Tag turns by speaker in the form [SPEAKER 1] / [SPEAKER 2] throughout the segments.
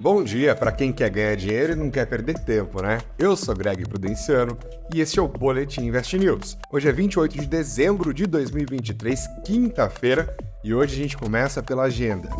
[SPEAKER 1] Bom dia para quem quer ganhar dinheiro e não quer perder tempo, né? Eu sou Greg Prudenciano e esse é o Boletim Invest News. Hoje é 28 de dezembro de 2023, quinta-feira, e hoje a gente começa pela agenda.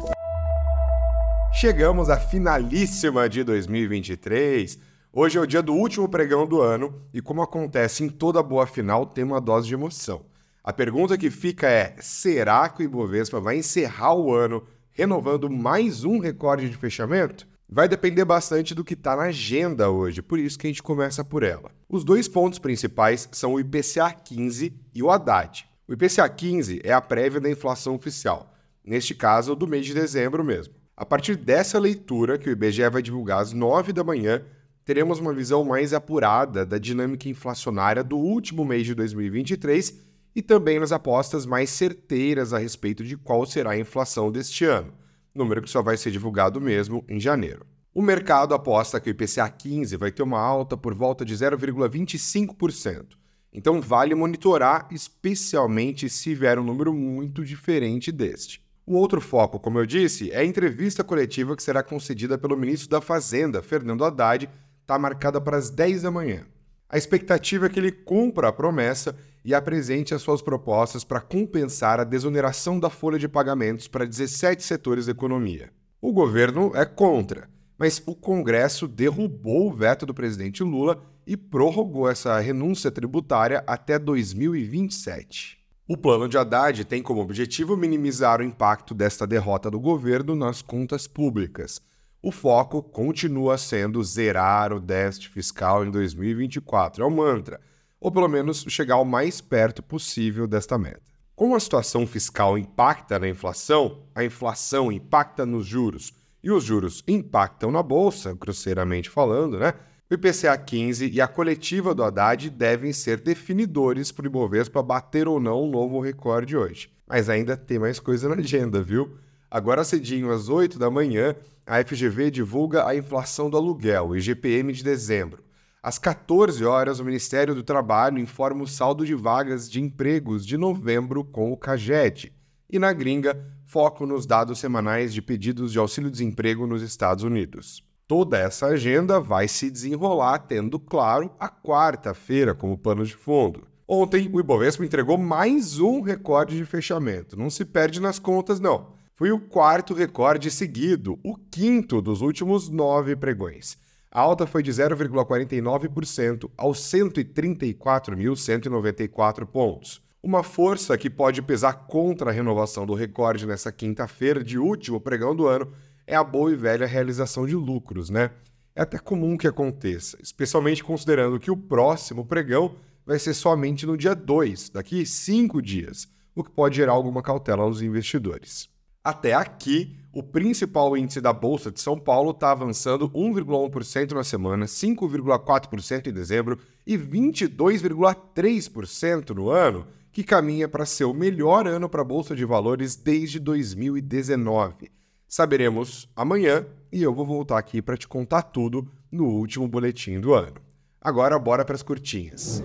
[SPEAKER 1] Chegamos à finalíssima de 2023. Hoje é o dia do último pregão do ano e, como acontece em toda boa final, tem uma dose de emoção. A pergunta que fica é: será que o Ibovespa vai encerrar o ano renovando mais um recorde de fechamento? Vai depender bastante do que está na agenda hoje, por isso que a gente começa por ela. Os dois pontos principais são o IPCA 15 e o Haddad. O IPCA 15 é a prévia da inflação oficial, neste caso do mês de dezembro mesmo. A partir dessa leitura, que o IBGE vai divulgar às 9 da manhã, teremos uma visão mais apurada da dinâmica inflacionária do último mês de 2023 e também nas apostas mais certeiras a respeito de qual será a inflação deste ano número que só vai ser divulgado mesmo em janeiro. O mercado aposta que o IPCA 15 vai ter uma alta por volta de 0,25%. Então vale monitorar, especialmente se vier um número muito diferente deste. O outro foco, como eu disse, é a entrevista coletiva que será concedida pelo ministro da Fazenda, Fernando Haddad, está marcada para as 10 da manhã. A expectativa é que ele cumpra a promessa e apresente as suas propostas para compensar a desoneração da folha de pagamentos para 17 setores da economia. O governo é contra, mas o Congresso derrubou o veto do presidente Lula e prorrogou essa renúncia tributária até 2027. O plano de Haddad tem como objetivo minimizar o impacto desta derrota do governo nas contas públicas o foco continua sendo zerar o déficit fiscal em 2024, é o mantra, ou pelo menos chegar o mais perto possível desta meta. Como a situação fiscal impacta na inflação, a inflação impacta nos juros e os juros impactam na bolsa, grosseiramente falando, né? O IPCA 15 e a coletiva do Haddad devem ser definidores para o Ibovespa bater ou não um novo recorde hoje. Mas ainda tem mais coisa na agenda, viu? Agora cedinho, às 8 da manhã, a FGV divulga a inflação do aluguel, IGPM de dezembro. Às 14 horas, o Ministério do Trabalho informa o saldo de vagas de empregos de novembro com o CAGED. E na gringa, foco nos dados semanais de pedidos de auxílio-desemprego nos Estados Unidos. Toda essa agenda vai se desenrolar tendo, claro, a quarta-feira como pano de fundo. Ontem, o Ibovespa entregou mais um recorde de fechamento. Não se perde nas contas, não. Foi o quarto recorde seguido, o quinto dos últimos nove pregões. A alta foi de 0,49% aos 134.194 pontos. Uma força que pode pesar contra a renovação do recorde nessa quinta-feira de último pregão do ano é a boa e velha realização de lucros, né? É até comum que aconteça, especialmente considerando que o próximo pregão vai ser somente no dia 2, daqui cinco dias, o que pode gerar alguma cautela aos investidores. Até aqui, o principal índice da Bolsa de São Paulo está avançando 1,1% na semana, 5,4% em dezembro e 22,3% no ano, que caminha para ser o melhor ano para a Bolsa de Valores desde 2019. Saberemos amanhã e eu vou voltar aqui para te contar tudo no último boletim do ano. Agora, bora para as curtinhas.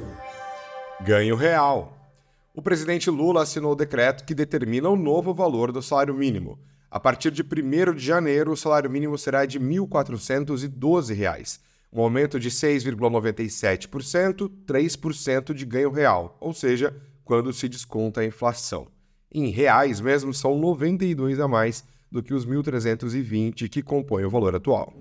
[SPEAKER 1] Ganho real o presidente Lula assinou o decreto que determina o novo valor do salário mínimo. A partir de 1 de janeiro, o salário mínimo será de R$ 1.412, um aumento de 6,97%, 3% de ganho real, ou seja, quando se desconta a inflação. Em reais mesmo, são 92 a mais do que os 1.320 que compõem o valor atual.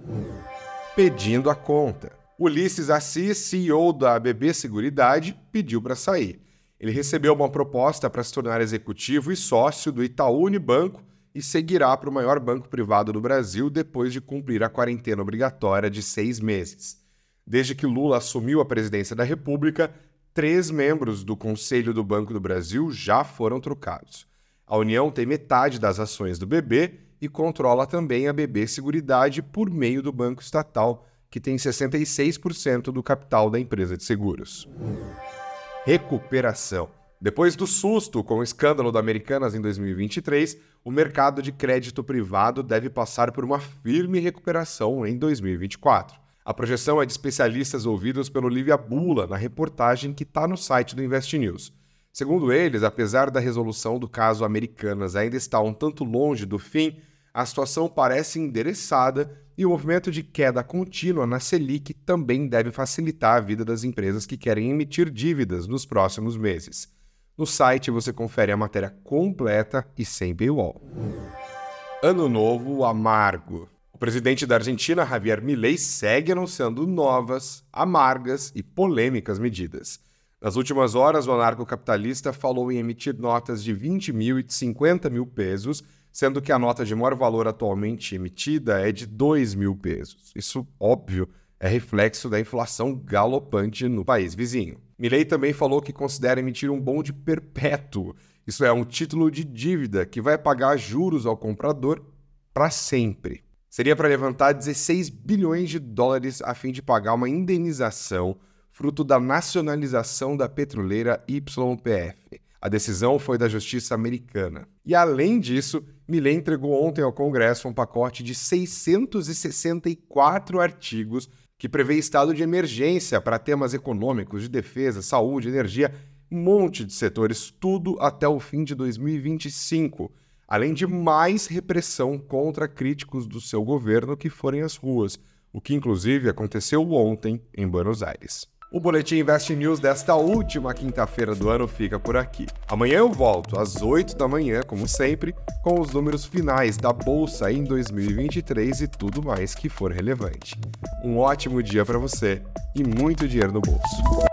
[SPEAKER 1] Pedindo a conta. Ulisses Assis, CEO da BB Seguridade, pediu para sair. Ele recebeu uma proposta para se tornar executivo e sócio do Itaú Unibanco e seguirá para o maior banco privado do Brasil depois de cumprir a quarentena obrigatória de seis meses. Desde que Lula assumiu a presidência da República, três membros do Conselho do Banco do Brasil já foram trocados. A União tem metade das ações do BB e controla também a BB Seguridade por meio do Banco Estatal, que tem 66% do capital da empresa de seguros recuperação. Depois do susto com o escândalo da Americanas em 2023, o mercado de crédito privado deve passar por uma firme recuperação em 2024. A projeção é de especialistas ouvidos pelo Lívia Bula na reportagem que está no site do Invest News. Segundo eles, apesar da resolução do caso Americanas ainda estar um tanto longe do fim, a situação parece endereçada e o movimento de queda contínua na Selic também deve facilitar a vida das empresas que querem emitir dívidas nos próximos meses. No site você confere a matéria completa e sem paywall. Ano novo amargo. O presidente da Argentina, Javier Milei, segue anunciando novas, amargas e polêmicas medidas. Nas últimas horas, o anarcocapitalista falou em emitir notas de 20 mil e de 50 mil pesos sendo que a nota de maior valor atualmente emitida é de 2 mil pesos. Isso, óbvio, é reflexo da inflação galopante no país vizinho. Milley também falou que considera emitir um bonde perpétuo, isso é, um título de dívida que vai pagar juros ao comprador para sempre. Seria para levantar 16 bilhões de dólares a fim de pagar uma indenização fruto da nacionalização da petroleira YPF. A decisão foi da Justiça Americana. E além disso, Milley entregou ontem ao Congresso um pacote de 664 artigos que prevê estado de emergência para temas econômicos, de defesa, saúde, energia, um monte de setores, tudo até o fim de 2025, além de mais repressão contra críticos do seu governo que forem às ruas, o que inclusive aconteceu ontem em Buenos Aires. O Boletim Invest News desta última quinta-feira do ano fica por aqui. Amanhã eu volto às 8 da manhã, como sempre, com os números finais da bolsa em 2023 e tudo mais que for relevante. Um ótimo dia para você e muito dinheiro no bolso.